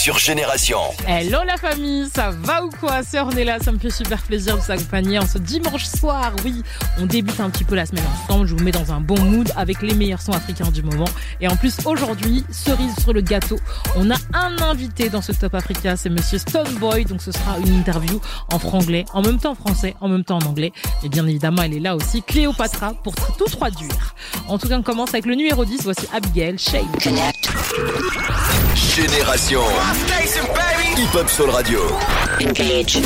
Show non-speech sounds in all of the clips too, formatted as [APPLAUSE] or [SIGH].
sur Génération. Hello la famille, ça va ou quoi sœur on ça me fait super plaisir de vous accompagner en ce dimanche soir. Oui, on débute un petit peu la semaine ensemble, je vous mets dans un bon mood avec les meilleurs sons africains du moment. Et en plus, aujourd'hui, cerise sur le gâteau, on a un invité dans ce Top Africa, c'est monsieur Stoneboy, donc ce sera une interview en franglais, en même temps en français, en même temps en anglais. Et bien évidemment, elle est là aussi, Cléopatra, pour tout traduire. En tout cas, on commence avec le numéro 10, voici Abigail Shane. Génération. Hip Hop Soul Radio. Engage.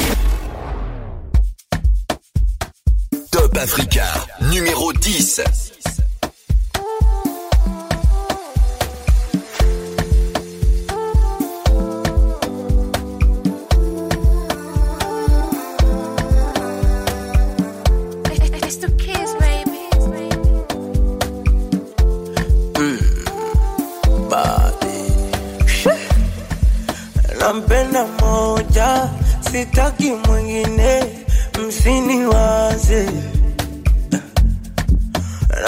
Top Africa, numéro 10. sitaki mwingine, msini waze,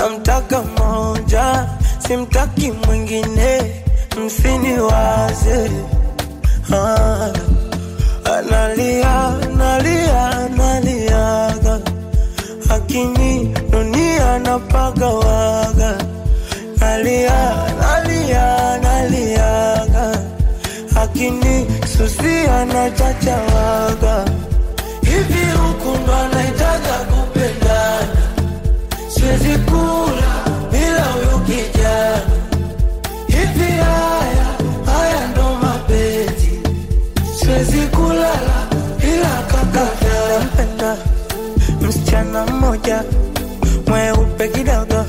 namtaka moja, simtaki mwingine, waze. Ah, analia analia analiaga, lakini dunia napagawaga, nalia nalia naliaga, akini Susi anachacha waga hivi huku ndo anaitaka kupendana, siwezi kula bila huyu kijana hivi. Haya haya ndo mapenzi, siwezi kulala bila kakata. Napenda msichana mmoja mweupe kidogo,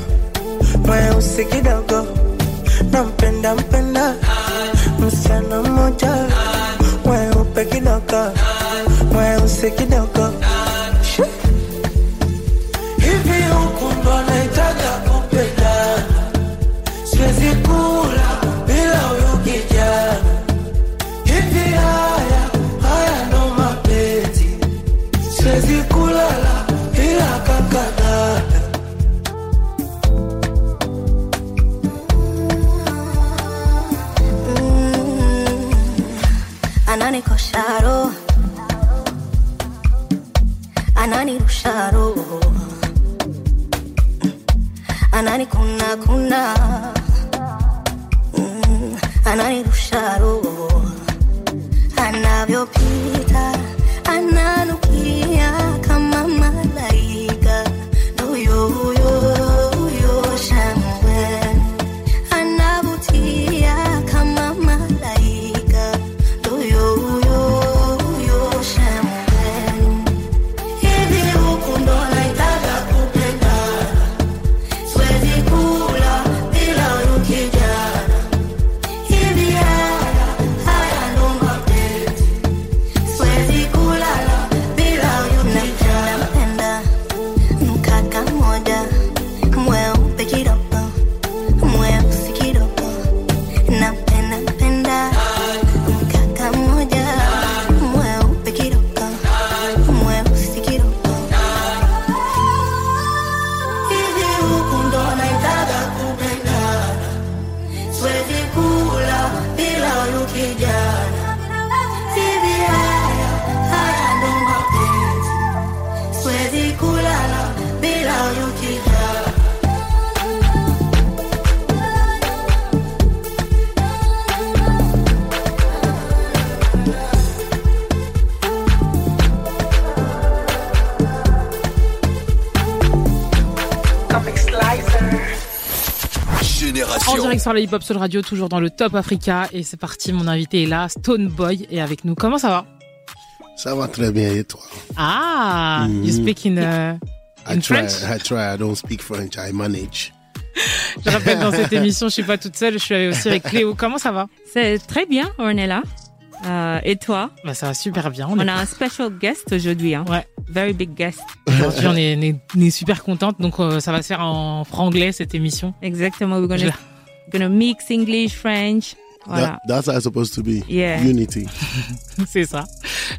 mweusi kidogo, nampenda mpenda msichana mmoja upe kinoko, mweusi hivi, huku naitaga kupendana, siwezi ku sur le Hip Hop Soul Radio, toujours dans le Top Africa. Et c'est parti, mon invité est là, Stone Boy est avec nous. Comment ça va Ça va très bien, et toi Ah, you mm-hmm. speak uh, in, I try, French I try, I don't speak French, I manage. [LAUGHS] je rappelle, dans cette émission, je suis pas toute seule, je suis aussi avec Cléo. Comment ça va C'est très bien, on est là. Euh, et toi bah, Ça va super bien. On, a un special guest aujourd'hui. Hein. Ouais. Very big guest. Aujourd'hui, on, est, super contente. Donc, euh, ça va se faire en franglais cette émission. Exactement. We're gonna gonna mix English, French. Voilà. that's how it's supposed to be. Yeah. Unity. [LAUGHS] c'est ça.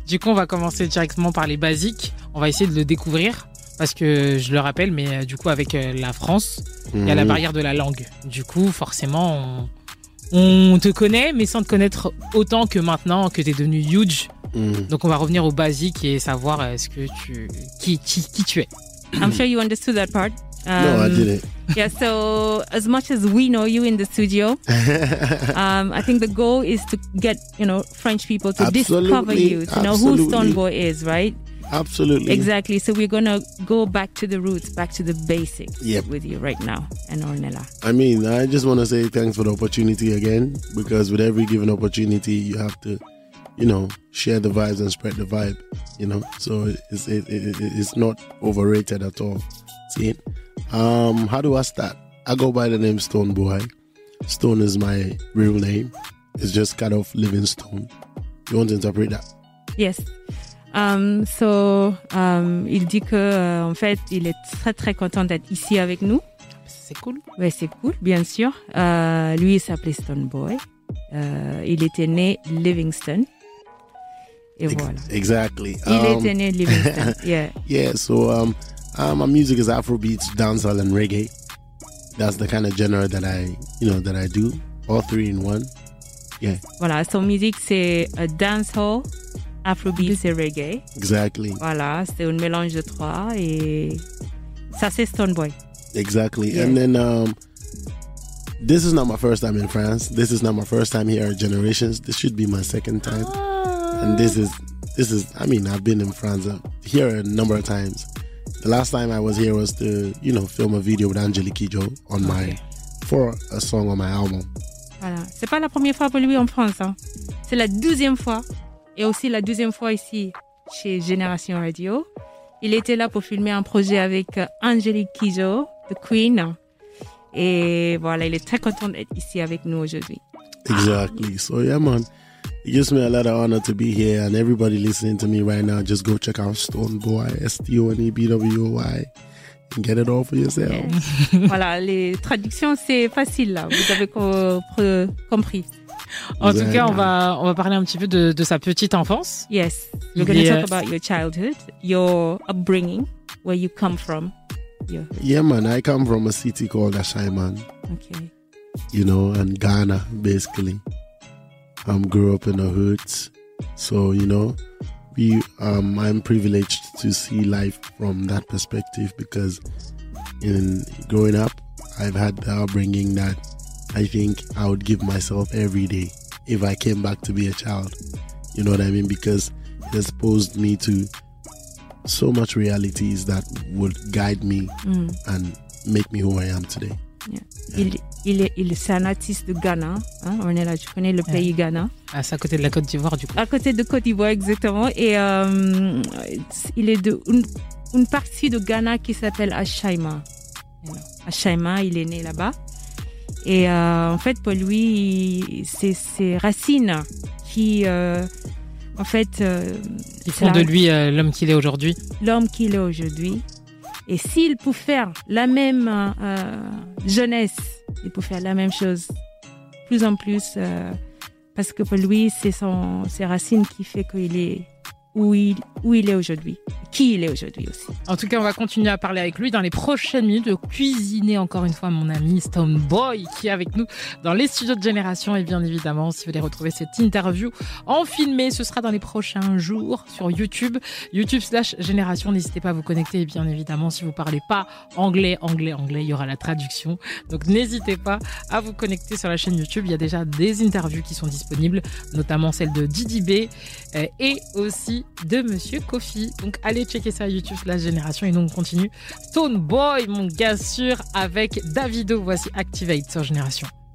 Du coup, on va commencer directement par les basiques. On va essayer de le découvrir. Parce que je le rappelle, mais euh, du coup, avec euh, la France, il y a la mhm. barrière de la langue. Du coup, forcément, on, te connaît, mais sans te connaître autant que maintenant que tu es devenu huge. Mhm. Donc, on va revenir aux basiques et savoir est-ce euh, que tu, qui, qui, qui tu es. Mhm. I'm sure you understood that part. Um, no, I um, didn't. Yeah, so as much as we know you in the studio, [LAUGHS] um, I think the goal is to get you know French people to absolutely, discover you, to absolutely. know who Stonebwoy is, right? Absolutely. Exactly. So we're gonna go back to the roots, back to the basics yep. with you right now and Ornella. I mean, I just want to say thanks for the opportunity again because with every given opportunity, you have to, you know, share the vibes and spread the vibe. You know, so it's it, it, it's not overrated at all. See, um, how do I start? I go by the name Stonebwoy. Stone is my real name. It's just kind of Livingstone. You want to interpret that? Yes. Um, so, um, il dit que euh, en fait, il est très très content d'être ici avec nous. C'est cool. Ouais, c'est cool, bien sûr. Euh, lui, il s'appelait Stonebwoy. Euh, il était né Livingstone. Et voilà. Exactly. Il um, était né Livingstone. [LAUGHS] Yeah. yeah. So, um, uh, my music is Afrobeats, dancehall, and reggae. That's the kind of genre that I, you know, that I do. All three in one. Yeah. Voilà, son music c'est dancehall, Afrobeats et reggae. Exactly. Voilà, c'est un mélange de trois et ça c'est Stonebwoy. Exactly. Yeah. And then um, this is not my first time in France. This is not my first time here at Generations. This should be my second time. Ah. And this is this is I mean, I've been in France uh, here a number of times. The last time I was here was to, you know, film a video with Angelique Kijo on okay. my for a song on my album. Voilà, c'est pas la première fois pour lui en France. Hein. C'est la deuxième fois et aussi la deuxième fois ici chez Génération Radio. Il était là pour filmer un projet avec Angelique Kijo, The Queen. Et voilà, il est très content d'être ici avec nous aujourd'hui. Exactly. So yeah, man. It gives me a lot of honor to be here, and everybody listening to me right now, just go check out Stonebwoy, S T O N E B W O Y. Get it all for yourself. Yes. [LAUGHS] voilà, les traductions, c'est facile, là. Vous avez co compris. En tout cas, on va, on va parler un petit peu de, de sa petite enfance. Yes. We're going to talk about your childhood, your upbringing, where you come from. Your... Yeah, man. I come from a city called Ashaiman. Okay. You know, and Ghana, basically um, grew up in the hoods. So, you know, we um, I'm privileged to see life from that perspective because in growing up, I've had the upbringing that I think I would give myself every day if I came back to be a child. You know what I mean? Because it exposed me to so much realities that would guide me mm. and make me who I am today. Il, il, est, il, c'est un artiste de Ghana. Hein, on est là, je connais le pays Ghana. Ah, c'est à côté de la Côte d'Ivoire, du coup. À côté de Côte d'Ivoire, exactement. Et euh, il est de une, partie de Ghana qui s'appelle Ashaima. Ashaima, il est né là-bas. Et euh, en fait, pour lui, c'est ses racines qui, euh, en fait, font de lui l'homme qu'il est aujourd'hui. L'homme qu'il est aujourd'hui. Et s'il pouvait faire la même euh, jeunesse, il pouvait faire la même chose, plus en plus, euh, parce que pour lui, c'est ses racines qui fait qu'il est où il, où il est aujourd'hui, qui il est aujourd'hui aussi. En tout cas, on va continuer à parler avec lui dans les prochaines minutes, de cuisiner encore une fois mon ami Stone Boy qui est avec nous dans les studios de Génération. Et bien évidemment, si vous voulez retrouver cette interview en filmé, ce sera dans les prochains jours sur YouTube, YouTube slash Génération. N'hésitez pas à vous connecter. Et bien évidemment, si vous parlez pas anglais, anglais, anglais, il y aura la traduction. Donc n'hésitez pas à vous connecter sur la chaîne YouTube. Il y a déjà des interviews qui sont disponibles, notamment celle de Didi B euh, et aussi de Monsieur Kofi. Donc allez checker ça YouTube La Génération et nous on continue. Stone Boy, mon gars sûr, avec Davido. Voici Activate sur Génération.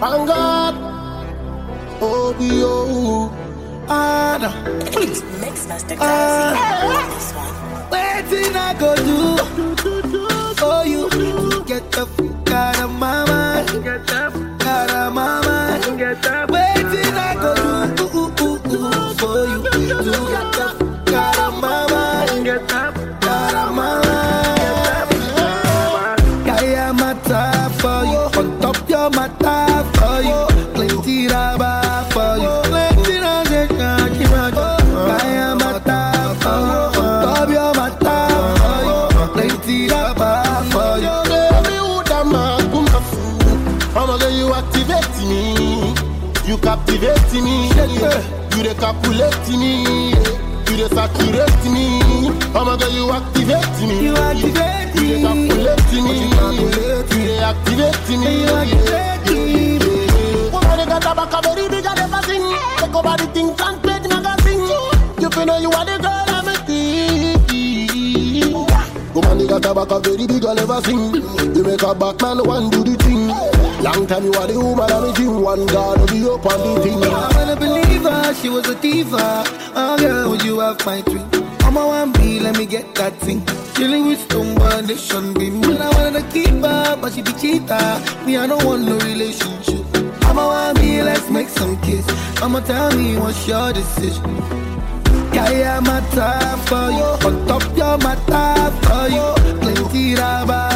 Thank God. Oh, we oh, Anna. Please. Mix Master uh, Waiting, I go do. Oh, you get the fuck out of my mind. Get the fuck out of my mind. Get the Waiting, I go do. Ooh, ooh, ooh, ooh, for you. Do. captivate me. Yeah. You dey calculate me. You dey saturate me. Oh my God, you activate me. You activate me. You dey calculate me. You dey activate me. You activate me. Woman, you got a back of very big and everything. Take over the thing, translate magazine. You feel know you are the girl I'm a thief. Woman, you got a back of very big never everything. You make a back man one do the thing. Hey. Long time you are the woman and the thing One God will be up on the thing I'm a believer, she was a diva Oh girl, would you have my dream? I'm me, let me get that thing Chilling with stone foundation be When I wanted to keep her, but she be cheater Me, I don't want no relationship I'm me, let's make some kiss i am tell me what's your decision my time for you, on top you're my matter for you, plenty rubber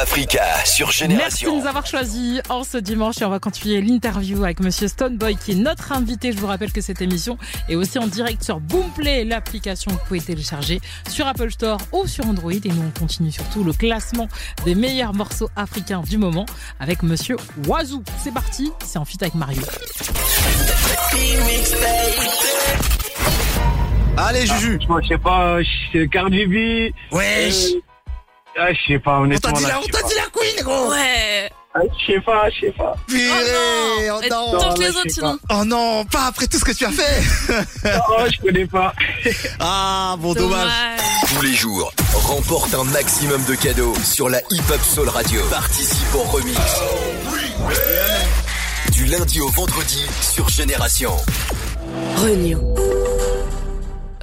Africa sur Génération. Merci de nous avoir choisis en ce dimanche et on va continuer l'interview avec Monsieur Stoneboy qui est notre invité. Je vous rappelle que cette émission est aussi en direct sur Boomplay, l'application que vous pouvez télécharger sur Apple Store ou sur Android. Et nous, on continue surtout le classement des meilleurs morceaux africains du moment avec Monsieur Wazou. C'est parti, c'est en fit avec Mario. Allez, ah, Juju. je sais pas, suis Wesh. Ouais euh, ah, je sais pas, honnêtement. On t'a dit, la queen, gros. Ouais. Ah, je sais pas, je sais pas. oh non, oh les autres sinon. Oh non, pas après tout ce que tu as fait. [LAUGHS] oh, je connais pas. [LAUGHS] ah, bon, dommage. Tous les jours, remporte un maximum de cadeaux sur la Hip Hop Soul Radio. Participe au remix. oui. Du lundi au vendredi sur Génération. Renew.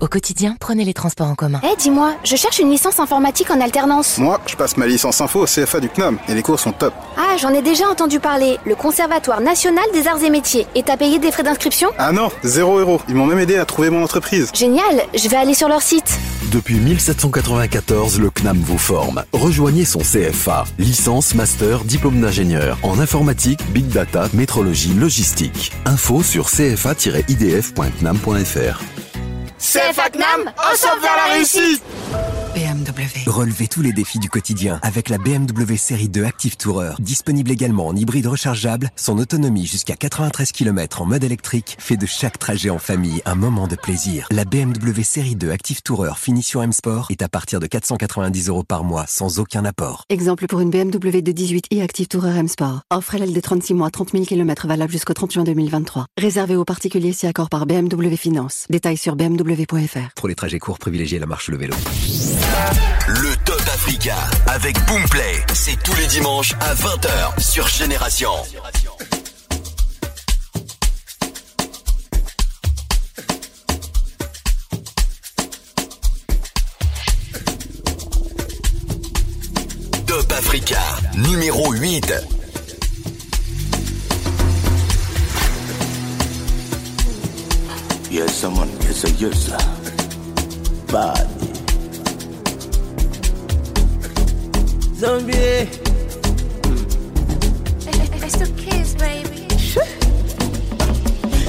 Au quotidien, prenez les transports en commun. Eh, dis-moi, je cherche une licence informatique en alternance. Moi, je passe ma licence info au CFA du CNAM et les cours sont top. Ah, j'en ai déjà entendu parler. Le Conservatoire national des arts et métiers. Et t'as payé des frais d'inscription Ah non, zéro euro. Ils m'ont même aidé à trouver mon entreprise. Génial, je vais aller sur leur site. Depuis 1794, le CNAM vous forme. Rejoignez son CFA. Licence, master, diplôme d'ingénieur en informatique, big data, métrologie, logistique. Info sur cfa-idf.cnam.fr. C'est Fatnam, on sauve vers la réussite Relevez tous les défis du quotidien avec la BMW série 2 Active Tourer. Disponible également en hybride rechargeable, son autonomie jusqu'à 93 km en mode électrique fait de chaque trajet en famille un moment de plaisir. La BMW série 2 Active Tourer finition M Sport est à partir de 490 euros par mois sans aucun apport. Exemple pour une BMW de 18 et Active Tourer M Sport. Offre l'aile de 36 mois, 30 000 km valable jusqu'au 30 juin 2023. Réservé aux particuliers si accord par BMW Finance. Détails sur bmw.fr. Pour les trajets courts, privilégiez la marche ou le vélo. Le Top Africa avec Boomplay, c'est tous les dimanches à 20h sur Génération. Top Africa, numéro 8. Yes, Zombie. Eh, eh, eh, Kiss,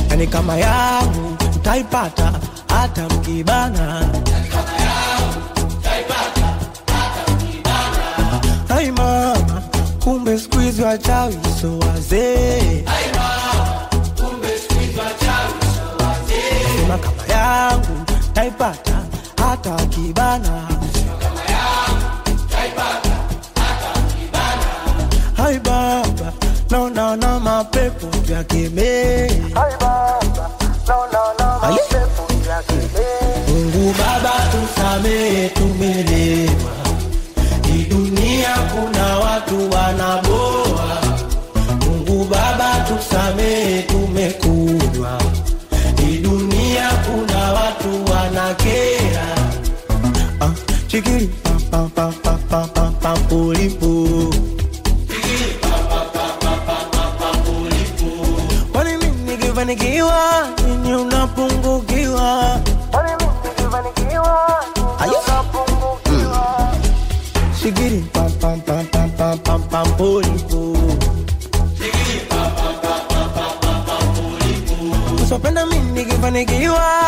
Yani kama yangu taipata hata mkibana, ai mama, kumbe siku hizi wachawi so wazee, sema kama yangu taipata hata wakibana nitegemee. Mungu Baba, tusamehe, tumelewa. Hii dunia kuna watu wanaboa. Mungu Baba, tusamehe, tumekunywa. Hii dunia kuna watu wanakera. Ah, nimenigiwa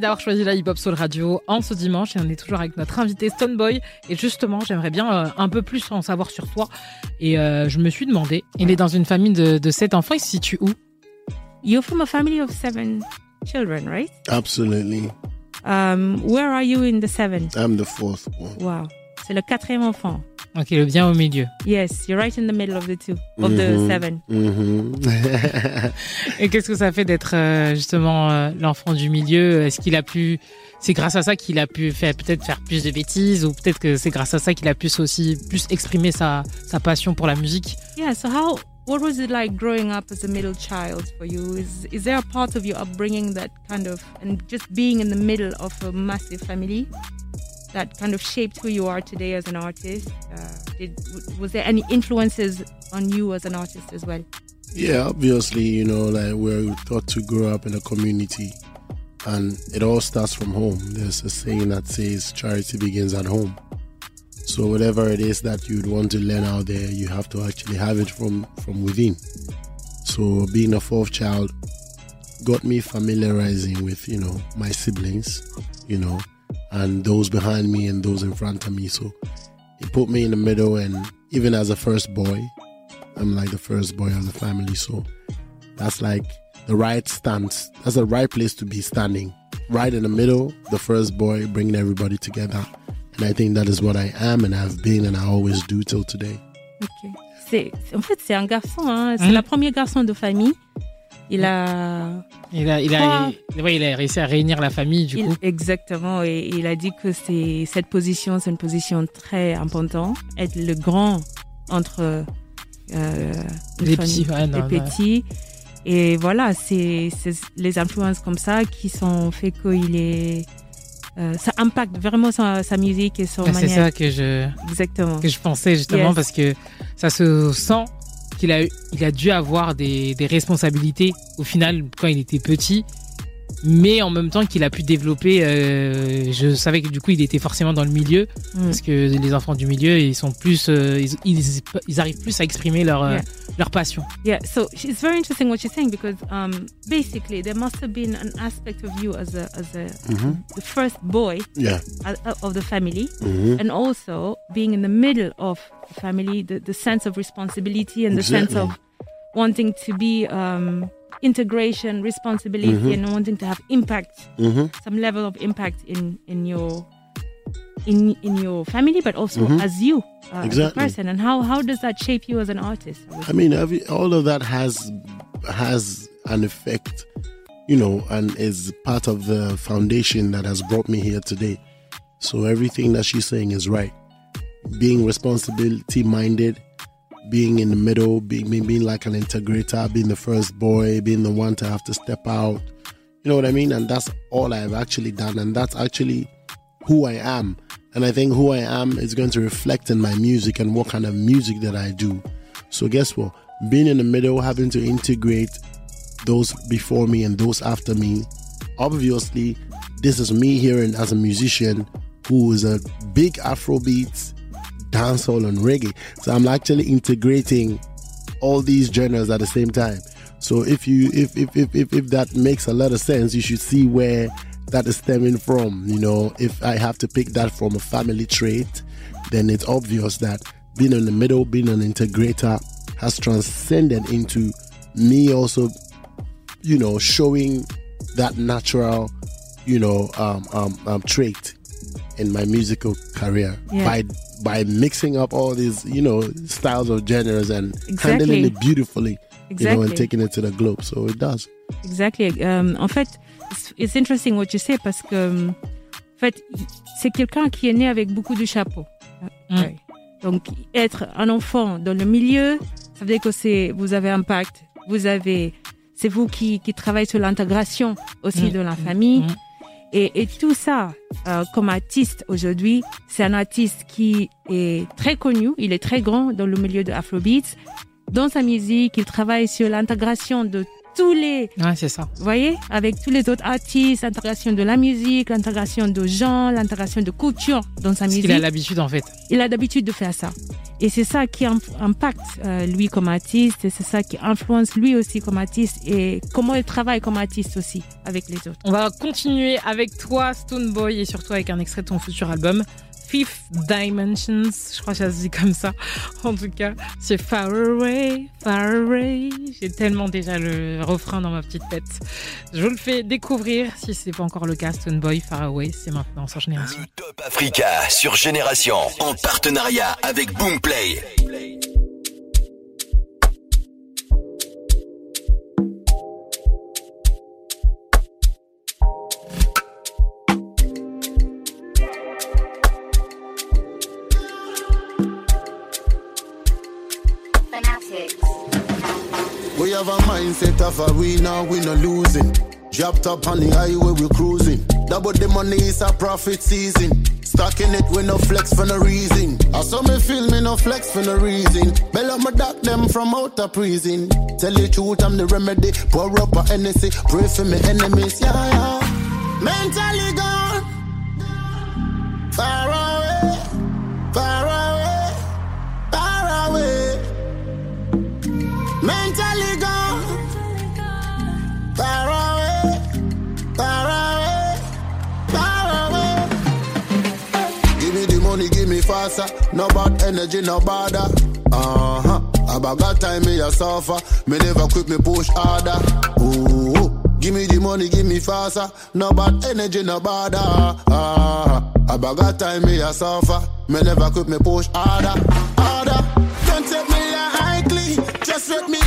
d'avoir choisi la Hip Hop Soul Radio en ce dimanche et on est toujours avec notre invité Stoneboy. Et justement, j'aimerais bien euh, un peu plus en savoir sur toi. Et euh, je me suis demandé, il est dans une famille de, de sept enfants, il se situe où You're from a family of seven children, right? Absolutely. Um, where are you in the seven I'm the fourth one. Wow. C'est le quatrième enfant. Ok, le bien au milieu. Yes, you're right in the middle of the two, of the mm-hmm. seven. Mm-hmm. [LAUGHS] Et qu'est-ce que ça fait d'être euh, justement euh, l'enfant du milieu Est-ce qu'il a pu c'est grâce à ça qu'il a pu peut-être faire plus de bêtises ou peut-être que c'est grâce à ça qu'il a pu aussi plus exprimer sa, sa passion pour la musique. Yeah, so how what was it like growing up as a middle child for you? Is is there a part of your upbringing that kind of and just being in the middle of a massive family? that kind of shaped who you are today as an artist? Uh, did, was there any influences on you as an artist as well? Yeah, obviously, you know, like we're taught to grow up in a community, and it all starts from home. There's a saying that says charity begins at home. So whatever it is that you'd want to learn out there, you have to actually have it from from within. So being a fourth child got me familiarizing with you know my siblings, you know, and those behind me and those in front of me. So he put me in the middle, and even as a first boy, I'm like the first boy of the family. So that's like the right stance. That's the right place to be standing, right in the middle, the first boy, bringing everybody together. And I think that is what I am, and I've been, and I always do till today. Okay. C'est, en fait, c'est un garçon. Hein. C'est mmh. le premier garçon de famille. Il a. Il a, a réussi à réunir la famille, du coup. Exactement. Et il a dit que c'est, cette position, c'est une position très importante. Être le grand entre euh, les, petits, petits. Et voilà, c'est, les influences comme ça qui sont fait qu'il est. Euh, ça impacte vraiment sa, musique et son manière. C'est ça que je, Exactement. que je pensais justement parce que ça se sent qu'il a, il a dû avoir des responsabilités au final quand il était petit mais en même temps qu'il a pu développer. Euh, je savais que du coup, il était forcément dans le milieu, mm. parce que les enfants du milieu, ils sont plus, euh, ils, arrivent plus à exprimer leur euh, leur passion. Yeah, so it's very interesting what you're saying because um, basically there must have been an aspect of you as a as a mmh. the first boy yeah. of the family, mmh. and also being in the middle of the family, the, the sense of responsibility and the sense of wanting to be. Um, integration, responsibility, mm-hmm. and wanting to have impact, mm-hmm. some level of impact in in your in in your family, but also mm-hmm. as you uh, exactly. as a person. And how how does that shape you as an artist? I, mean, every, all of that has has an effect, you know, and is part of the foundation that has brought me here today. So everything that she's saying is right. Being responsibility minded, being in the middle, being, being like an integrator, being the first boy, being the one to have to step out. You know what I mean? And that's all I've actually done. And that's actually who I am. And I think who I am is going to reflect in my music and what kind of music that I do. So, guess what? Being in the middle, having to integrate those before me and those after me, obviously, this is me here and as a musician who is a big Afrobeat dancehall and reggae. So I'm actually integrating all these genres at the same time. So if you if if if if, if that makes a lot of sense, you should see where that is stemming from. You know, if I have to pick that from a family trait, then it's obvious that being in the middle, being an integrator has transcended into me also, you know, showing that natural, you know, um, um, um trait in my musical career yeah. by by mixing up all these styles of genres and exactly. handling it beautifully you know and taking it to the globe so it does exactly um, en fait it's, interesting what you say parce que um, en fait c'est quelqu'un qui est né avec beaucoup de chapeaux mm. donc être un enfant dans le milieu ça veut dire que c'est vous avez un pacte vous avez c'est vous qui, travaillez sur l'intégration aussi mm. de la famille mm. Et, tout ça, euh, comme artiste aujourd'hui, c'est un artiste qui est très connu, il est très grand dans le milieu de Afrobeats. Dans sa musique, il travaille sur l'intégration de tous les. Ouais, c'est ça. Vous voyez Avec tous les autres artistes, l'intégration de la musique, l'intégration de gens, l'intégration de culture dans sa Parce musique. Il a l'habitude, en fait. Il a l'habitude de faire ça. Et c'est ça qui impacte euh, lui comme artiste, et c'est ça qui influence lui aussi comme artiste, et comment il travaille comme artiste aussi avec les autres. On va continuer avec toi, Stoneboy, et surtout avec un extrait de ton futur album. Fifth Dimensions, je crois que ça se dit comme ça. En tout cas, c'est Far Away, Far Away. J'ai tellement déjà le refrain dans ma petite tête. Je vous le fais découvrir si c'est pas encore le cas. Stone Boy, Far Away, c'est maintenant sur Génération. Top Africa sur Génération en partenariat avec Boomplay. have a mindset of a winner, we no losing. Dropped up on the highway, we cruising. Double the money is a profit season. Stacking it with no flex for no reason. I saw me feel me no flex for no reason. Bell up my doc them from out of prison. Tell the truth, I'm the remedy. Pour up a NSC, pray for me enemies. Yeah, yeah. Mentally gone. No bad energy, no bother. Uh huh. About that time, me a suffer. Me never quit, me push harder. Ooh, ooh. give me the money, give me faster. No bad energy, no bother. Uh huh. About that time, me a suffer. Me never quit, me push harder, harder. Don't take me lightly, just let me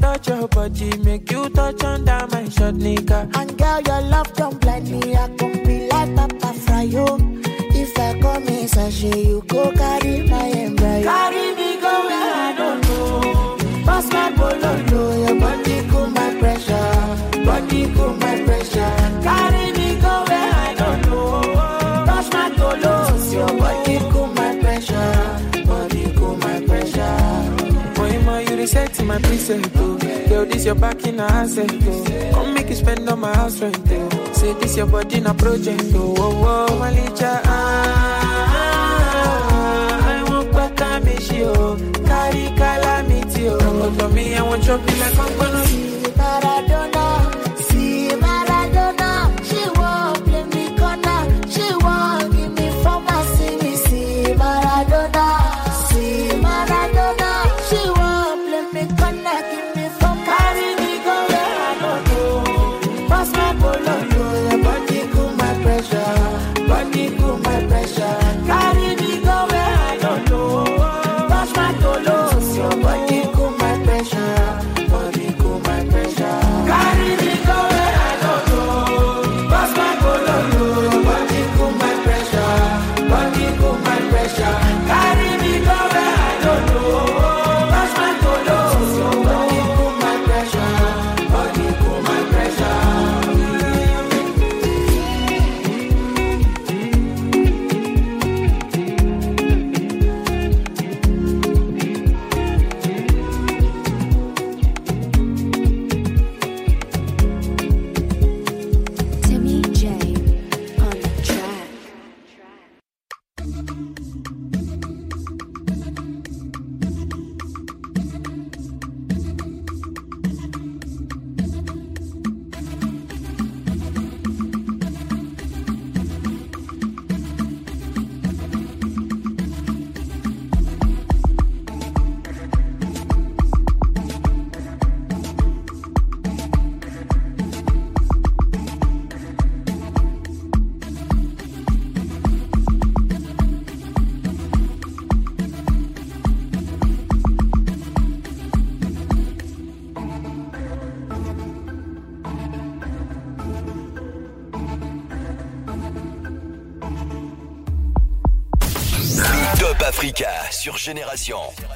touch your body, make you touch under my short nigga. And girl, your love don't blind me. I can be like Papa Fryo. If I come in sachet, you go carry my embryo. Carry me go where I don't know. Pass my bololo, your body cool my pressure. Body cool my pressure. my precinct, oh. Girl, this your back in a asset, oh. Come make you spend on my house rent, oh. Say this your body in a project, oh. Oh, oh, ah. I won't put time, you. Carry calamity, oh. Go to me, I want not drop you like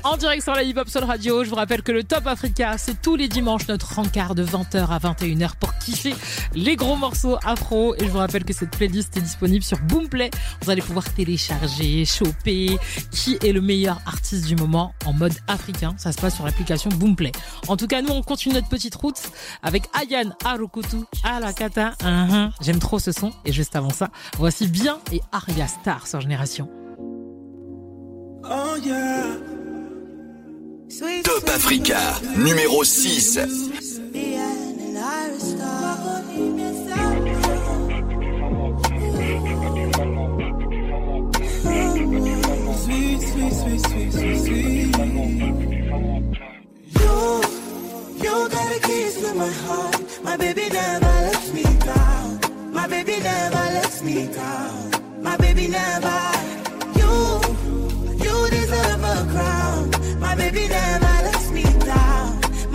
En direct sur la Hip Hop Soul Radio, je vous rappelle que le Top Africa, c'est tous les dimanches notre rencard de 20h à 21h pour kiffer les gros morceaux afro. Et je vous rappelle que cette playlist est disponible sur Boomplay. Vous allez pouvoir télécharger, choper qui est le meilleur artiste du moment en mode africain. Ça se passe sur l'application Boomplay. En tout cas, nous, on continue notre petite route avec Ayan Arokutu Alakata. Hein, hein. J'aime trop ce son. Et juste avant ça, voici Bien et Aria Star sur Génération. Oh yeah. Sweet, Top sweet, Africa, sweet, numéro 6. You, you got a keys to my heart. My baby never lets me down. My baby never lets me down. My baby never.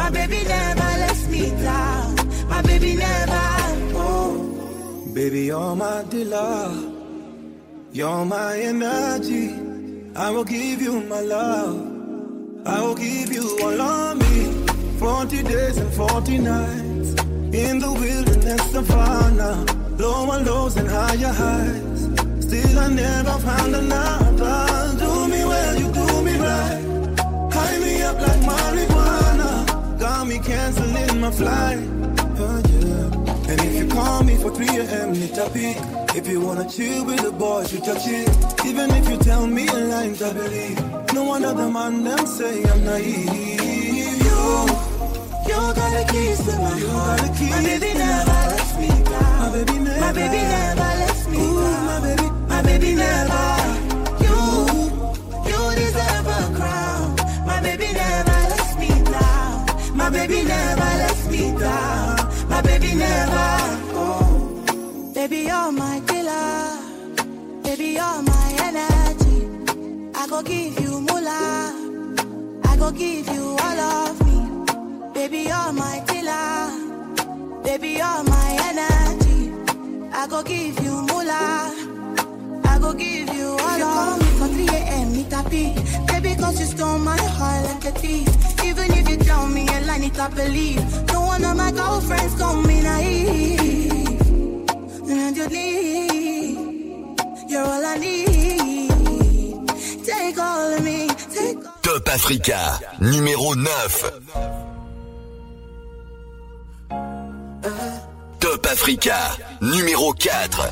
My baby never lets me down. My baby never. Oh. Baby, you're my dealer. You're my energy. I will give you my love. I will give you all of me. 40 days and 40 nights. In the wilderness savannah. Lower lows and higher highs. Still, I never found another. Do me well, you do me right. High me up like Mario about me canceling my flight. Oh, yeah. And if you call me for 3 a.m., hit a peak. If you wanna chill with the boys, you touch it. Even if you tell me a line, I believe. No one other man them say I'm naive. You, you got the keys to my you heart. Got keys my baby never lets me down. My baby never, my baby never lets me down. Ooh, my baby, my baby never. My baby never lets me down. My baby never. Oh. Baby, you're my killer. Baby, you're my energy. I go give you moolah. I go give you all of me. Baby, you're my killer. Baby, you're my energy. I go give you moolah. go give you all I me for 3 a.m. Meet a Baby, cause you stole my heart like a thief. Even if you tell me a lie, it to believe. No one of my girlfriends call me naive. And you need, you're all I need. Take all of me. Take all Top Africa, numéro 9. Uh-huh. Top Africa, numéro 4.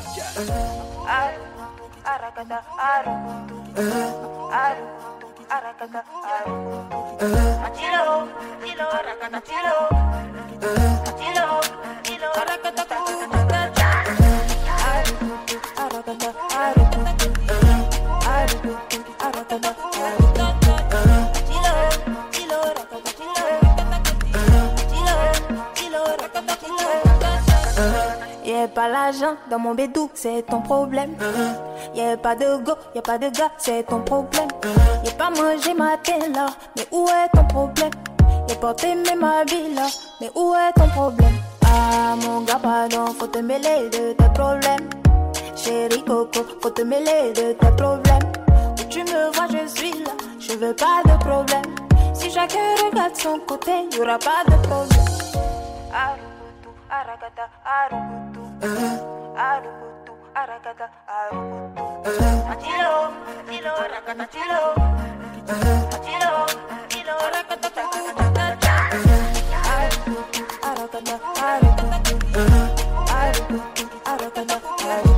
arakata arukuntu arukuntu arakata arukuntu atilo atilo arakata atilo atilo atilo arakata arukuntu pas l'argent dans mon bédou, c'est ton problème. a uh-huh. Y'a pas de go, y'a pas de gars, c'est ton problème. Uh-huh. Y'a pas mangé ma là, mais où est ton problème? Y'a pas aimé ma vie là, mais où est ton problème? Ah mon gars, pardon, faut te mêler de tes problèmes. Chérie Coco, faut te mêler de tes problèmes. Où tu me vois, je suis là, je veux pas de problème. Si chacun regarde son côté, y aura pas de problème. Ah. aragata arugutu arugutu aragata arugutu atilo atilo aragata atilo atilo atilo aragata aragata aragata aragata aragata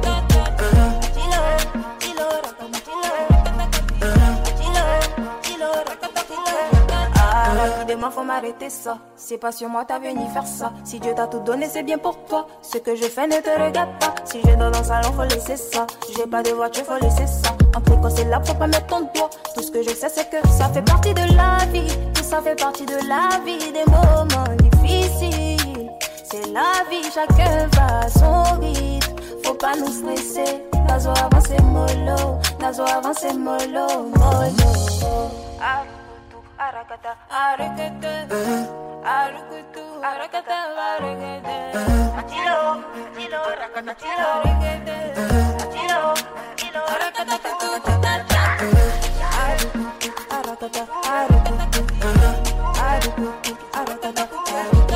demain faut m'arrêter ça. C'est pas sur moi t'as venu faire ça. Si Dieu t'a tout donné, c'est bien pour toi. Ce que je fais ne te regarde pas. Si je dors dans le salon, faut laisser ça. J'ai pas de voiture, faut laisser ça. quand c'est là, faut pas mettre ton doigt. Tout ce que je sais, c'est que ça fait partie de la vie. Tout ça fait partie de la vie. Des moments difficiles. C'est la vie, chacun va à son rythme. Faut pas nous stresser. Nazo avant, mollo. Nazo avant, mollo. Mollo. harakata harekete harekete harakata harekete achilo achilo harakata achilo harekete achilo achilo harakata harakata harakata harakata harakata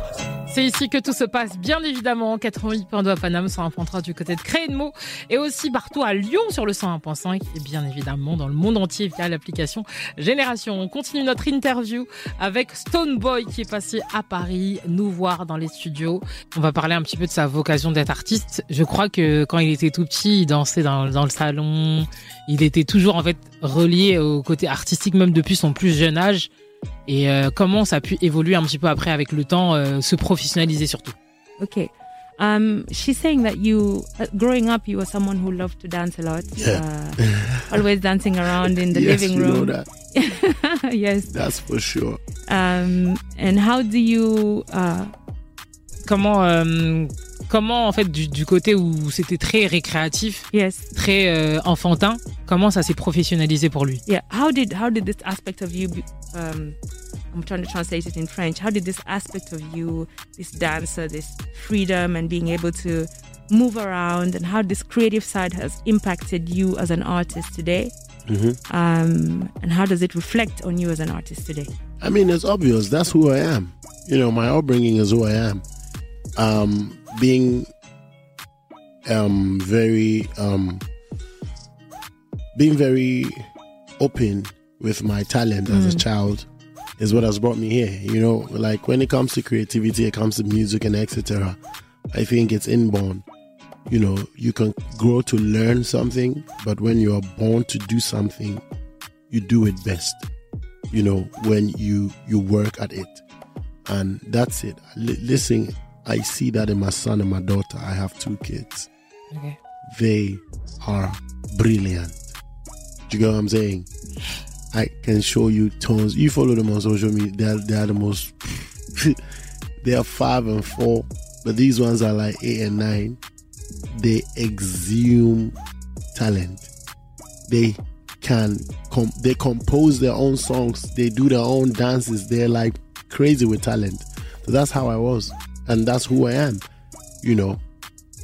C'est ici que tout se passe, bien évidemment. 88.2 à Paname, 101.3 du côté de mots et aussi partout à Lyon sur le 101.5 et bien évidemment dans le monde entier via l'application Génération. On continue notre interview avec Stoneboy qui est passé à Paris nous voir dans les studios. On va parler un petit peu de sa vocation d'être artiste. Je crois que quand il était tout petit, il dansait dans le salon. Il était toujours en fait relié au côté artistique même depuis son plus jeune âge et euh, comment ça a pu évoluer un petit peu après avec le temps, euh, se professionnaliser surtout. Ok. Um, she's saying that you, uh, growing up, you were someone who loved to dance a lot. Yeah. Uh, [LAUGHS] always dancing around in the living room. Know that. [LAUGHS] yes. That's for sure. Um, and how do you. Uh, Comment. Um, Comment, en fait, du, côté où c'était très récréatif, yes. très euh, enfantin, comment ça s'est professionnalisé pour lui Yeah. How did how did this aspect of you um, I'm trying to translate it in French. How did this aspect of you, this dancer, this freedom and being able to move around and how this creative side has impacted you as an artist today? Mm-hmm. Um, and how does it reflect on you as an artist today? I mean, it's obvious. That's who I am. You know, my upbringing is who I am. Um, being um, very um, being very open with my talent mm. as a mm. child is what has brought me here. You know, like when it comes to creativity, it comes to music and etc. I think it's inborn. You know, you can grow to learn something, but when you are born to do something, you do it best. You know, when you you work at it, and that's it. L- I see that in my son and my daughter. I have two kids. Okay. They are brilliant. Do you get what I'm saying? I can show you tons. You follow them on social media. They're, they're the most. [LAUGHS] they are five and four, but these ones are like eight and nine. They exhume talent. They can com- they compose their own songs. They do their own dances. They're like crazy with talent. So that's how I was and that's who I am. You know,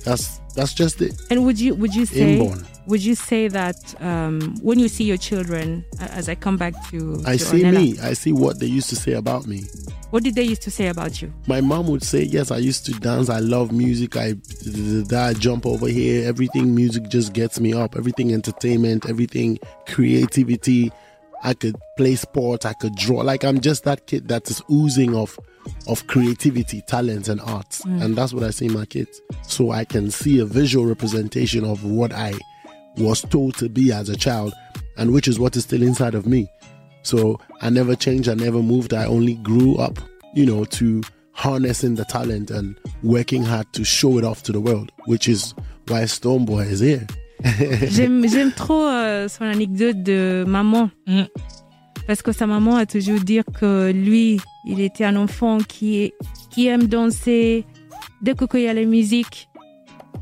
that's that's just it. And would you would you say Inborn. would you say that um, when you see your children, as I come back to, I see Ornella, me, I see what they used to say about me. What did they used to say about you? My mom would say, "Yes, I used to dance. I love music. I that jump over here. Everything music just gets me up. Everything entertainment. Everything creativity. I could play sports. I could draw. Like I'm just that kid that is oozing of." of creativity, talents, and arts. Mm. And that's what I see my kids. So I can see a visual representation of what I was told to be as a child, and which is what is still inside of me. So I never changed, I never moved, I only grew up, you know, to harnessing the talent and working hard to show it off to the world, which is why Boy is here. j'aime, [LAUGHS] j'aime trop euh, son anecdote de maman. Mm. parce que sa maman a toujours dit que lui, il était un enfant qui, qui aime danser. Dès qu'il y a la musique,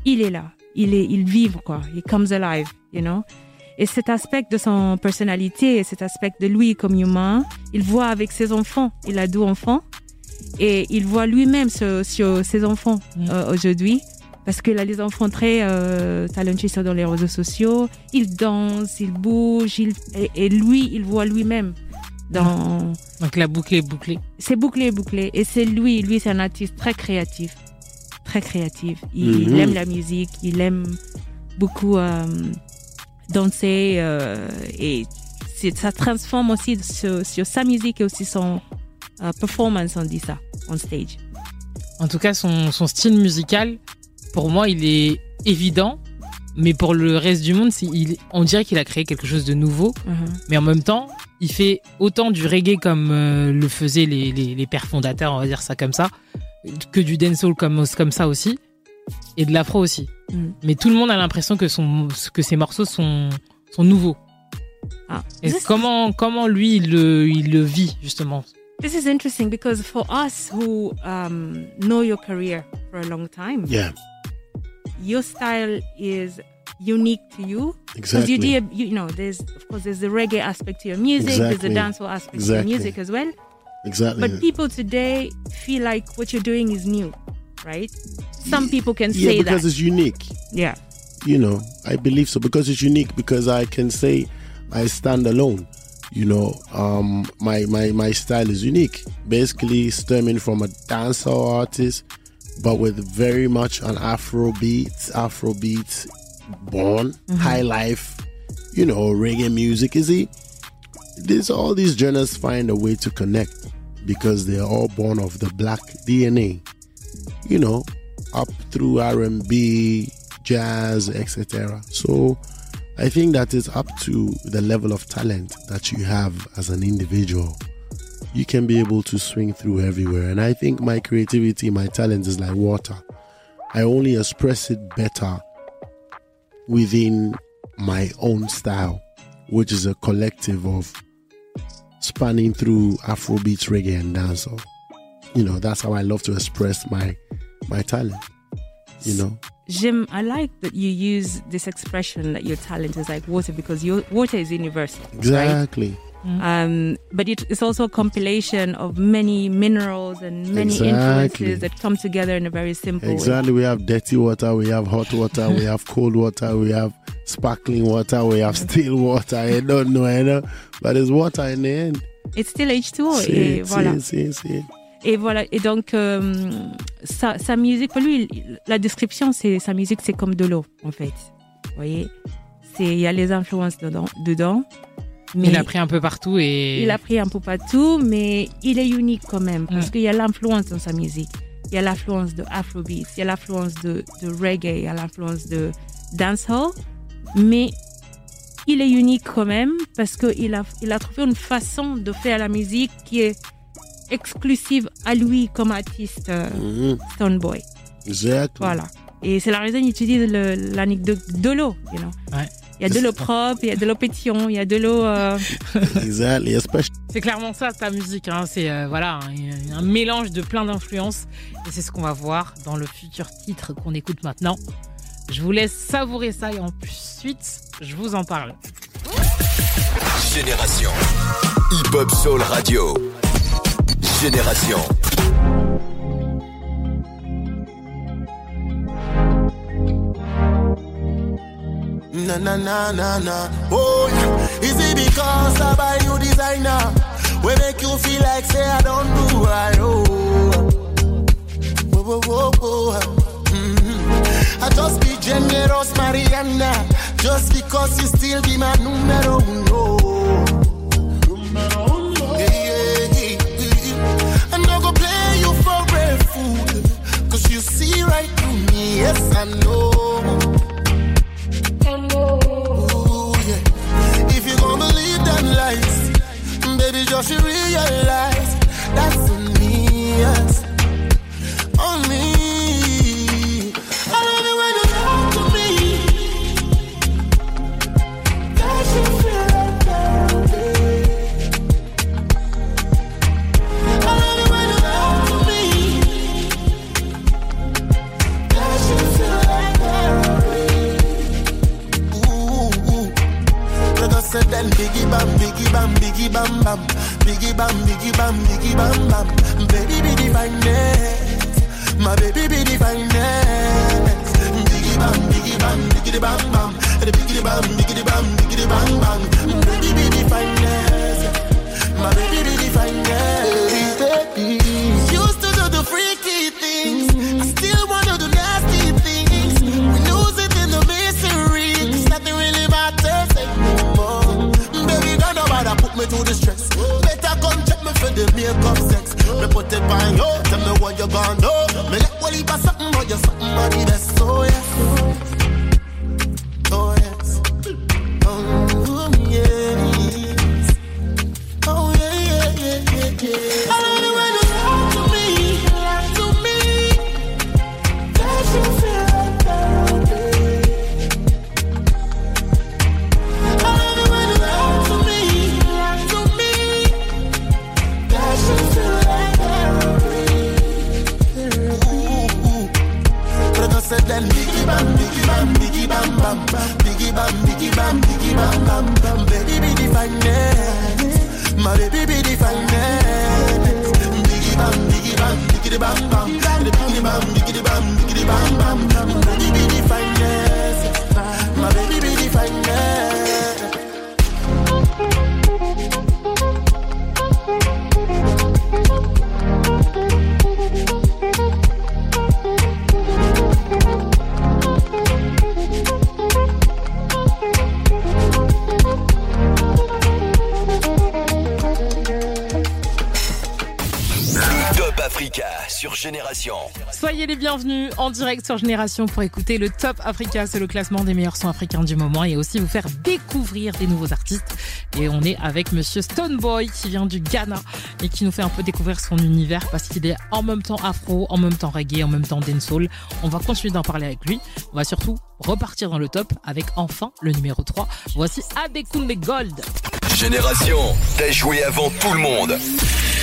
il est là. Il est, il vive, quoi. Il comes alive, you know. Et cet aspect de son personnalité, cet aspect de lui comme humain, il voit avec ses enfants. Il a deux enfants. Et il voit lui-même sur, ses enfants euh, aujourd'hui parce que là, les enfants très euh, talentueux sont dans les réseaux sociaux, Il danse, il bouge. ils, et, lui, il voit lui-même. Dans... Donc la boucle est bouclée. C'est bouclé, bouclé. Et c'est lui, lui c'est un artiste très créatif, très créatif. Il mhm. aime la musique, il aime beaucoup euh, danser euh, et ça transforme aussi sur, sa musique et aussi son performance, on dit ça, on stage. En tout cas, son, son style musical, pour moi, il est évident, mais pour le reste du monde, on dirait qu'il a créé quelque chose de nouveau. Mhm. Mais en même temps, il fait autant du reggae comme euh, le faisaient les, pères fondateurs, on va dire ça comme ça, que du dancehall comme, comme ça aussi, et de l'afro aussi. Mhm. Mais tout le monde a l'impression que, son, que ses morceaux sont, sont nouveaux. Ah. et comment, comment lui, il le, il le vit justement This is interesting because for us who um, know your career for your style is unique to you. Exactly. You, did, you know, there's of course there's the reggae aspect to your music, exactly. there's the dancehall aspect exactly. to your music as well. Exactly. But people today feel like what you're doing is new, right? Some people can yeah, say because that because it's unique. Yeah. You know, I believe so because it's unique because I can say I stand alone. You know, um, my my my style is unique. Basically, stemming from a dancehall artist but with very much an Afro beat, Afro beat born, mm-hmm. high life, you know, reggae music. Is he? These all these genres find a way to connect because they are all born of the black DNA. You know, up through R&B, jazz, etc. So I think that is up to the level of talent that you have as an individual you can be able to swing through everywhere. And I think my creativity, my talent is like water. I only express it better within my own style, which is a collective of spanning through Afrobeat, reggae, and dancehall. You know, that's how I love to express my my talent. You know. Jim, I like that you use this expression that your talent is like water because your water is universal. Exactly. Right? mm Um, but it, it's also a compilation of many minerals and many exactly. influences that come together in a very simple exactly. Way. We have dirty water, we have hot water, we have cold water, we have sparkling water, we have still water. I don't know, I know, but it's water in the end. It's still H2O. Si, et si, voilà. Si, et voilà. Et donc, euh, sa, sa, musique, pour lui, la description, c'est sa musique, c'est comme de l'eau, en fait. Vous voyez, c'est il y a les influences dedans, dedans il a pris un peu partout et. Il a pris un peu partout, mais il est unique quand même, mm. parce qu'il y a l'influence dans sa musique. Il y a l'influence de Afrobeat, il y a l'influence de, de, reggae, il y a l'influence de dancehall, mais il est unique quand même, parce qu'il a, il a trouvé une façon de faire la musique qui est exclusive à lui comme artiste euh, mm-hmm. Stoneboy. Exact. Voilà. Et c'est la raison qu'il utilise l'anecdote de l'eau, you know. Ouais. Il y a de l'eau propre, il y a de l'eau pétillon, il y a de l'eau. Euh, [LAUGHS] c'est clairement ça, ta musique. Hein. C'est euh, voilà, un, mélange de plein d'influences. Et c'est ce qu'on va voir dans le futur titre qu'on écoute maintenant. Je vous laisse savourer ça et en suite, je vous en parle. Génération. Hip Hop Soul Radio. Génération. Na na na na na. Oh, yeah. is it because I buy you designer? We make you feel like say I don't do I oh. Whoa, whoa, whoa, whoa. Mm-hmm. I just be generous, Mariana. Just because you still be my numero uno. Numero Yeah, yeah, yeah. I'm not gonna play you for real food. Cause you see right through me, yes I know. 'Cause she realized that's in me. Yes. then biggie bam, biggie bam, biggie bam bam, biggie bam, biggie bam, biggie bam bam. Baby be the my baby be the Biggie bam, biggie bam, biggie bam bam, the biggie bam, biggie bam, biggie bam bam. Baby be the my baby be the for the makeup sex. Me put it on you, tell me what you gon' do. Me like Wally, but something, but you're something, but the best, so yeah. et les bienvenus en direct sur Génération pour écouter le Top Africa. C'est le classement des meilleurs sons africains du moment et aussi vous faire découvrir des nouveaux artistes. Et on est avec monsieur Stoneboy qui vient du Ghana et qui nous fait un peu découvrir son univers parce qu'il est en même temps afro, en même temps reggae, en même temps dancehall. On va continuer d'en parler avec lui. On va surtout repartir dans le top avec enfin le numéro 3. Voici Adekunle Gold. Génération, t'as joué avant tout le monde.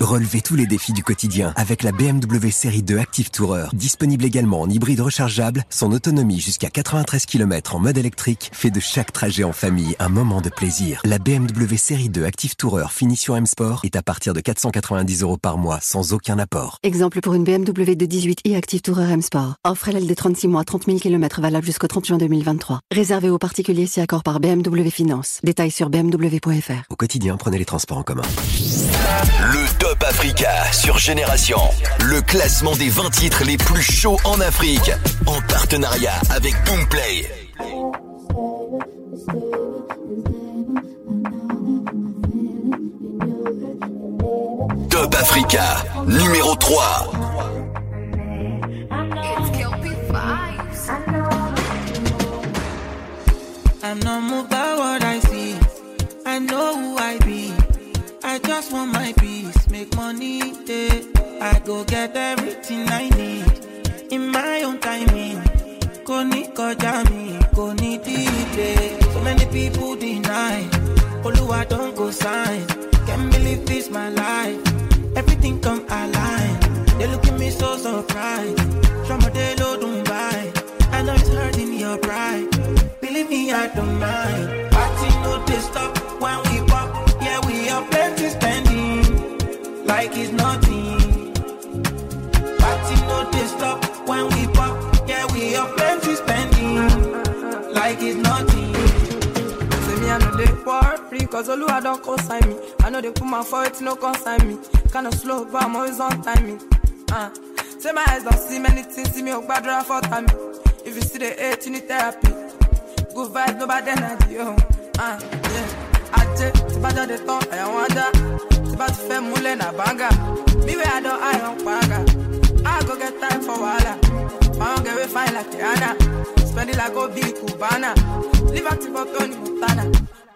Relevez tous les défis du quotidien avec la BMW série 2 Active Tourer. Disponible également en hybride rechargeable, son autonomie jusqu'à 93 km en mode électrique fait de chaque trajet en famille un moment de plaisir. La BMW série 2 Active Tourer finition M Sport est à partir de 490 euros par mois sans aucun apport. Exemple pour une BMW de 18 i Active Tourer M Sport. Offre l'aile de 36 mois 30 000 km valable jusqu'au 30 juin 2023. Réservé aux particuliers si accord par BMW Finance. Détails sur bmw.fr. Au quotidien, prenez les transports en commun. Le Top Africa sur Génération. Le classement des 20 titres les plus chauds en Afrique. En partenariat avec Boomplay. Top Africa, numéro 3. I just want my peace, make money, yeah. I go get everything I need in my own timing. Kò ní kọjá mi, kò ní So many people deny, Olúwa not go sign. Can't believe this my life, everything come alive. They look at me so surprised, trauma they don't buy. I know it's hurting your pride, believe me I don't mind. Party no dey stop when like it's nothing. Party no they stop when we pop. Yeah, we have plenty spending like it's nothing. Say me I know they poor free cause Olua don't consign me. I know they put my foot no consign me. Kinda slow but I'm always on timing. Uh. Ah, say my eyes don't see many things, see me a bad draw for time. If you see the hate, you need therapy. Good vibes, no bad energy, yo. Uh, ah, yeah ti fẹ́ ja bàǹgà bíwẹ̀ àdán I go get time for wahala my own fine like rihanna spend it like obi live active for tony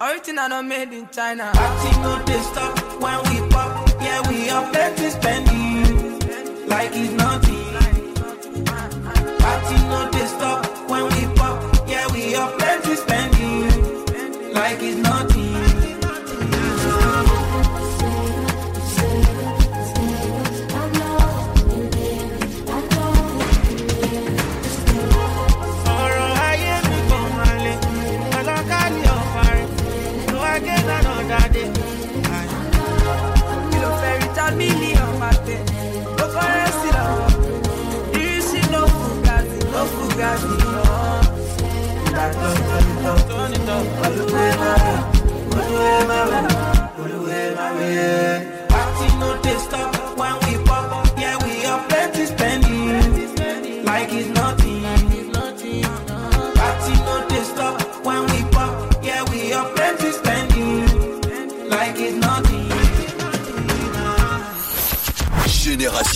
montana made in china. party no dey stop when we pop yeah we up plenty spending like it's nothing. Party no dey stop when we pop yeah we up plenty spending like it's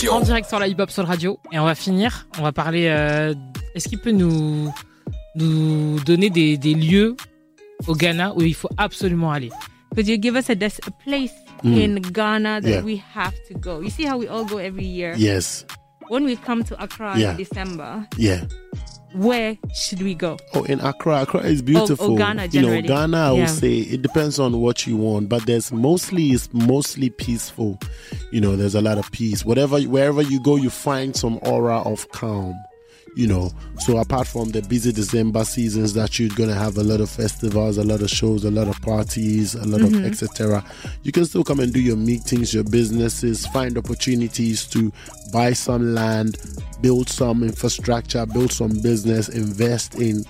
En direct sur la hip-hop sur le radio. Et on va finir. On va parler. Euh, est-ce qu'il peut nous nous donner des, des lieux au Ghana où il faut absolument aller. Could you give us a, des- a place mm. in Ghana that yeah. we have to go? You see how we all go every year? Yes. When we come to Accra yeah. in December. Yeah. Where should we go? Oh, in Accra, Accra is beautiful. Oh, oh Ghana, generally. You know, Ghana, I yeah. would say it depends on what you want, but there's mostly it's mostly peaceful. You know, there's a lot of peace. Whatever, wherever you go, you find some aura of calm you know. So apart from the busy December seasons that you're gonna have a lot of festivals, a lot of shows, a lot of parties, a lot mm-hmm. of etc. You can still come and do your meetings, your businesses, find opportunities to buy some land, build some infrastructure, build some business, invest in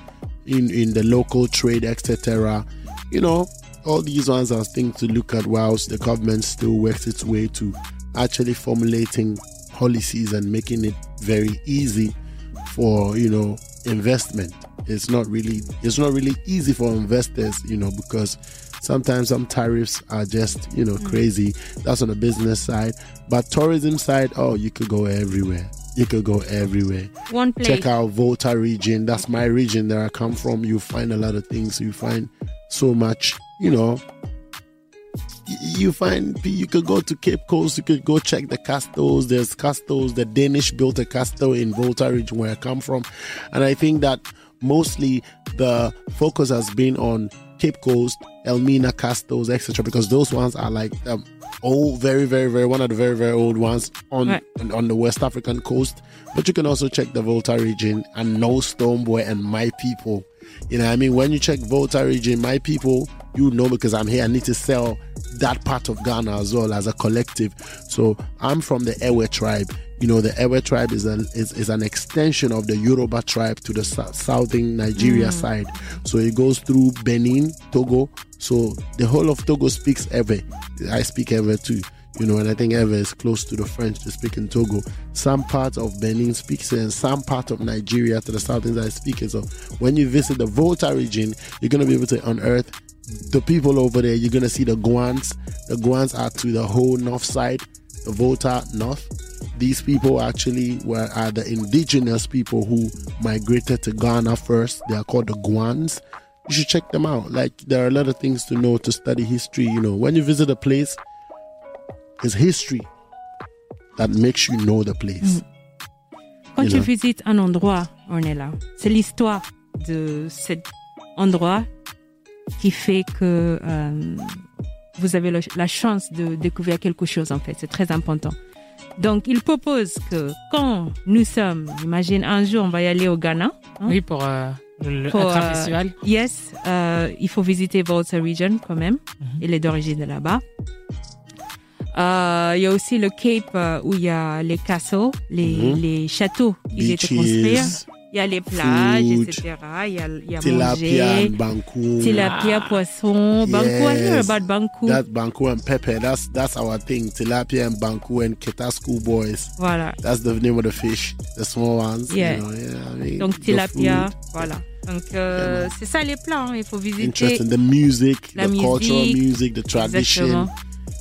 in in the local trade, etc. You know, all these ones are things to look at whilst the government still works its way to actually formulating policies and making it very easy for you know investment. It's not really it's not really easy for investors, you know, because sometimes some tariffs are just you know mm-hmm. crazy. That's on the business side, but tourism side, oh, you could go everywhere. You could go everywhere. One place. Check out Volta region. That's my region that I come from. You find a lot of things. You find so much, you know, you find you could go to Cape Coast, you could go check the castles. There's castles. The Danish built a castle in Volta region where I come from, and I think that mostly the focus has been on Cape Coast, Elmina castles, etc. Because those ones are like um, old, very, very, very one of the very, very old ones on, right. on on the West African coast. But you can also check the Volta region and No Stonebwoy and My People you know I mean? When you check Volta region, my people, you know because I'm here, I need to sell that part of Ghana as well as a collective. So I'm from the Ewe tribe. You know, the Ewe tribe is an is, is an extension of the Yoruba tribe to the southern Nigeria mm. side. So it goes through Benin, Togo. So the whole of Togo speaks Ewe. I speak Ewe too you know, and I think Ever is close to the French to speak in Togo. Some parts of Benin speaks and some part of Nigeria to the southern side speak it. So when you visit the Volta region, you're going to be able to unearth the people over there. You're going to see the Guans. The Guans are to the whole north side, the Volta north. These people actually were are the indigenous people who migrated to Ghana first. They are called the Guans you should check them out. Like there are a lot of things to know to study history. You know, when you visit a place, history that makes you know the place. Mm. Quand tu visites un endroit, on est là. C'est l'histoire de cet endroit qui fait que euh, vous avez la chance de découvrir quelque chose, en fait. C'est très important. Donc, il propose que quand nous sommes, imagine un jour, on va y aller au Ghana. Hein. oui, pour, euh, le, euh, festival. yes, il faut visiter votre région, quand même. Mm Il est d'origine là-bas. Euh, il y a aussi le Cape euh, où il y a les castles, les, mhm. les châteaux qui étaient construits. Il y a les plages, food, etc. Il y a, il y a tilapia bancou. Tilapia, ah. poisson. Banku, yes. I hear about Banku. That Banku and Pepe, that's, that's our thing. Tilapia and Banku and school boys. Voilà. That's the name of the fish, the small ones. Yeah. Donc tilapia, voilà. Donc euh, c'est ça les plans, hein. il faut visiter. Interesting. The music, La the musique, cultural music, the tradition.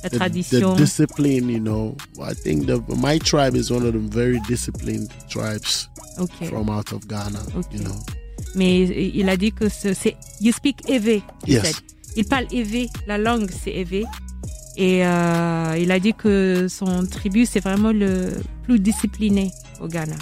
La tradition. discipline, you know. I think my tribe is one of the very disciplined tribes from out of Ghana, you know. Mais il a dit que c'est you speak Il parle Eve, la langue c'est Eve. Et euh, il a dit que son tribu c'est vraiment le plus discipliné au Ghana.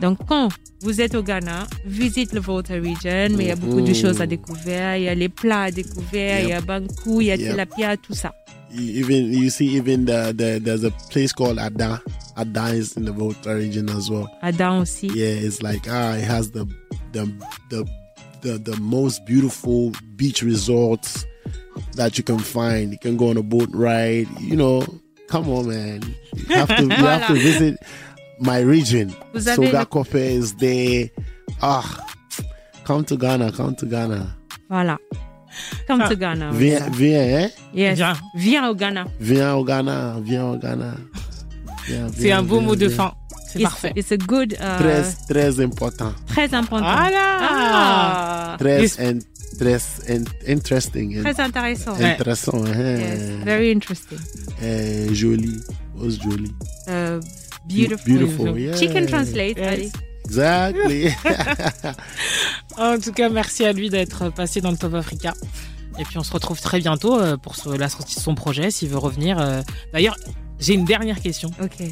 Donc quand vous êtes au Ghana, visitez le Volta Region, mais il y a beaucoup de mm-hmm. choses à découvrir. Il y a les plats à découvrir, il y a Bangkou, il y a la tilapia, tout ça. even you see even the, the, there's a place called Ada. Ada is in the Volta region as well. Ada aussi. Yeah, it's like ah, it has the the the the, the most beautiful beach resorts that you can find. You can go on a boat ride. You know, come on, man. You have to you have to visit my region. So, le... is there. Ah, come to Ghana. Come to Ghana. Voilà. Come au ah. to Ghana. Viens, viens, eh? hein? Yes. Viens. viens. au Ghana. Viens au Ghana, viens au Ghana. C'est un beau viens, mot de fin. C'est parfait. It's a good. Uh, très, très important. Très important. Voilà. Ah. Très, yes. Hein. très intéressant. interesting. Très intéressant. Intéressant. Hein. Ouais. Yes. Very interesting. Et eh, joli. What's joli? Uh, beautiful. Beautiful. Yeah. She can translate. Yes. Exactly. [LAUGHS] en tout cas, merci à lui d'être passé dans le Top Africa. Et puis on se retrouve très bientôt euh, pour la sortie de son projet s'il veut revenir. Euh. D'ailleurs, j'ai une dernière question. Ok.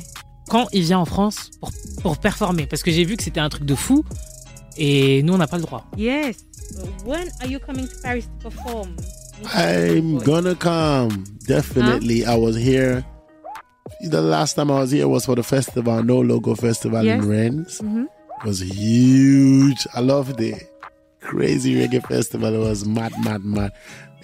Quand il vient en France pour, pour performer Parce que j'ai vu que c'était un truc de fou et nous on n'a pas le droit. Yes. When are you coming to Paris to perform? I'm gonna come. Definitely. Huh? I was here. The last time I was here was for the festival, No Logo Festival en in Rennes. Mm-hmm. was huge. I loved the Crazy reggae festival. It was mad, mad, mad.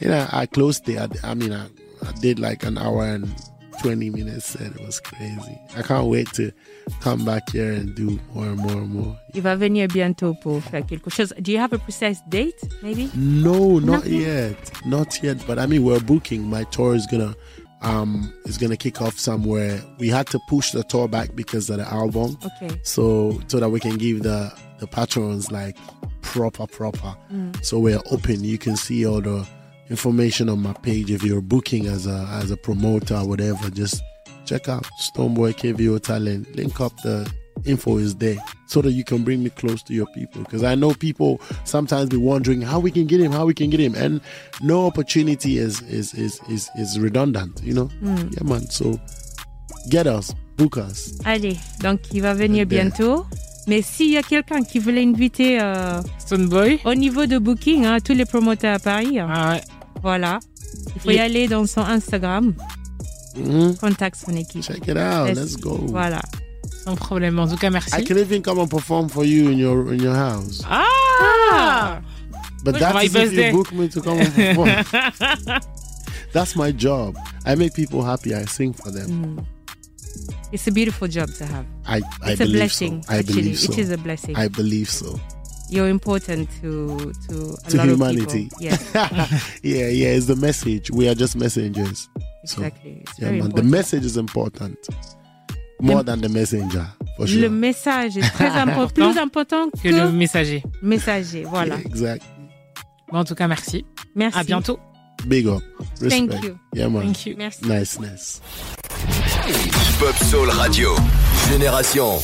Then I, I closed it. I, I mean, I, I did like an hour and 20 minutes and it was crazy. I can't wait to come back here and do more and more and more. Il va venir bientôt pour faire quelque chose. Do you have a precise date, maybe? No, not Nothing? yet. Not yet. But I mean, we're booking. My tour is going to um, is going to kick off somewhere. We had to push the tour back because of the album. Okay. So so that we can give the the patrons like proper proper. Mm. So we're open. You can see all the information on my page if you're booking as a as a promoter or whatever. Just check out Stonebwoy KVO Talent. Link up the info is there so that you can bring me close to your people because i know people sometimes be wondering how we can get him how we can get him and no opportunity is is is is, is redundant you know mm. yeah man so get us book us allez donc il va venir bientôt Mais s'il y a quelqu'un qui voulait inviter euh, Boy au niveau de Booking, hein, tous les promoteurs à Paris, ah ouais. voilà, il faut y aller dans son Instagram. Mm -hmm. Contact son équipe. Check it out, let's go. Voilà. Sans problème. En tout cas, merci. I can even come and perform for you in your in your house. Ah. But that is if you book me to come and perform. [LAUGHS] That's my job. I make people happy. I sing for them. Mm. It's a beautiful job to have. I, I it's a blessing. So. I actually. believe so. It is a blessing. I believe so. You're important to to a to lot humanity. Of people. [LAUGHS] yeah, yeah. It's the message. We are just messengers. Exactly. So, yeah, man, important. the message is important. messenger. Le message est très [LAUGHS] important, plus important que, le messager. Messager, voilà. Exact. en tout cas, merci. Merci. À bientôt. Big up. Thank you. Thank you. Merci. Nice, nice. Radio. Génération.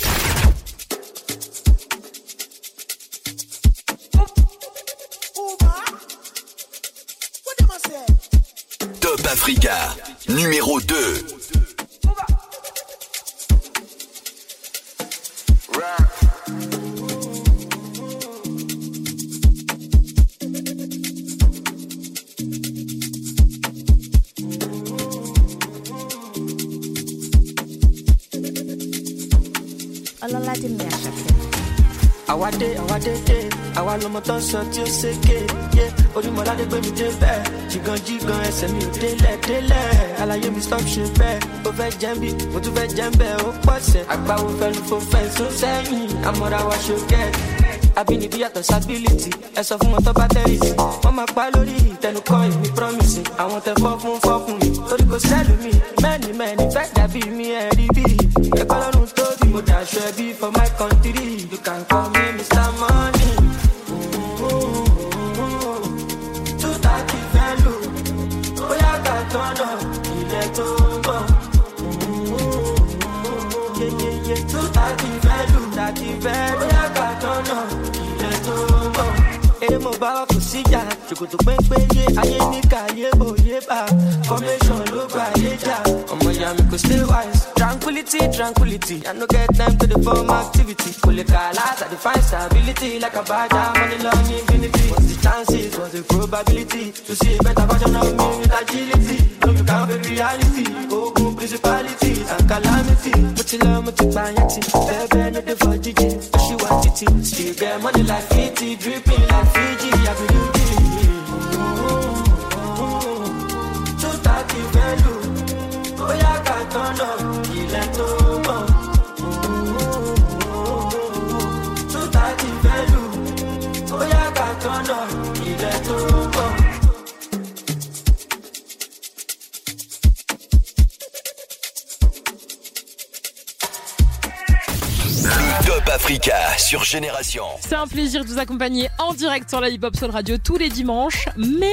Top Africa, numéro 2. àwa dé àwa dédé àwa lọmọ tó ń sọ tí ó ṣèké yé Ojúmọ́ládé gbé mi dé bẹ́ẹ̀ jìgan ẹsẹ̀ mi ò délẹ̀ délẹ̀ alayé mi stop ṣe bẹ́ẹ̀ ó fẹ́ jẹ́ bí mo tún fẹ́ jẹ́ bẹ́ẹ̀ ó pọ̀sẹ̀ àgbáwo fẹ́ lu fo fẹ́ sọ sẹ́yìn àmọ́ra wa ṣe kẹ́ẹ̀ àbínibí yàtọ̀ sábìlìtì ẹ sọ fún wọn tó bá that. sí wọ́n máa pa lórí ìtẹnukọ́ ìmí promise àwọn tẹ fọ́ fún fọ́ fún mi torí kò Many, mi mẹ́ni mẹ́ni fẹ́ dàbí mi ẹ̀ rí bí ẹ̀kọ́ lọ́rùn tó bí mo dàṣọ ẹbí for my country you can call me Mr. Money. two thirty fẹ́ lò bóyá ká tọ́nà ilẹ̀ bá kò síjà ṣòkòtò pẹ́ńpẹ́ yé ayé níkà yé òye bá formation ló gba ayé jà ọmọ ìyá mi kò stay wise. tranquility tranquility i no get time to the form activity kò lè kà láti define stability like a abaja money long infinity what's the chances what's the probability to see a better version of me with agility no be count baby reality ogun principalities and calamity mo ti lọ mo ti pààyàn ti bẹ́ẹ̀ bẹ́ẹ̀ ló dé fọ́ jíjìn ó ṣì wá títí she get money like fifty dripping like fifty. Tó tà ti fẹ́ lù, bóyá kà tán lọ, sur Génération. C'est un plaisir de vous accompagner en direct sur la Hip Hop Soul Radio tous les dimanches. Mais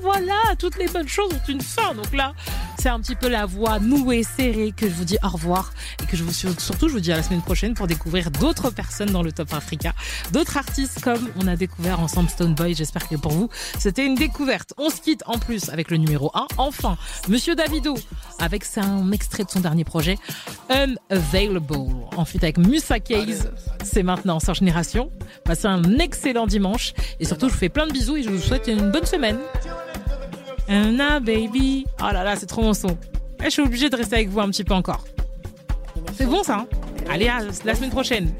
voilà, toutes les bonnes choses ont une fin. Donc là, c'est un petit peu la voix nouée, serrée que je vous dis au revoir et que je vous surtout je vous dis à la semaine prochaine pour découvrir d'autres personnes dans le Top Africa, d'autres artistes comme on a découvert ensemble Stone Boy. J'espère que pour vous c'était une découverte. On se quitte en plus avec le numéro 1. Enfin, Monsieur Davido avec un extrait de son dernier projet Unavailable. Ensuite avec Musa Case. C'est maintenant sur Génération. Passez un excellent dimanche et surtout je vous fais plein de bisous et je vous souhaite une bonne semaine. Anna Baby. Oh là là, c'est trop mon son. Eh, je suis obligée de rester avec vous un petit peu encore. C'est bon ça hein Allez, à la semaine prochaine.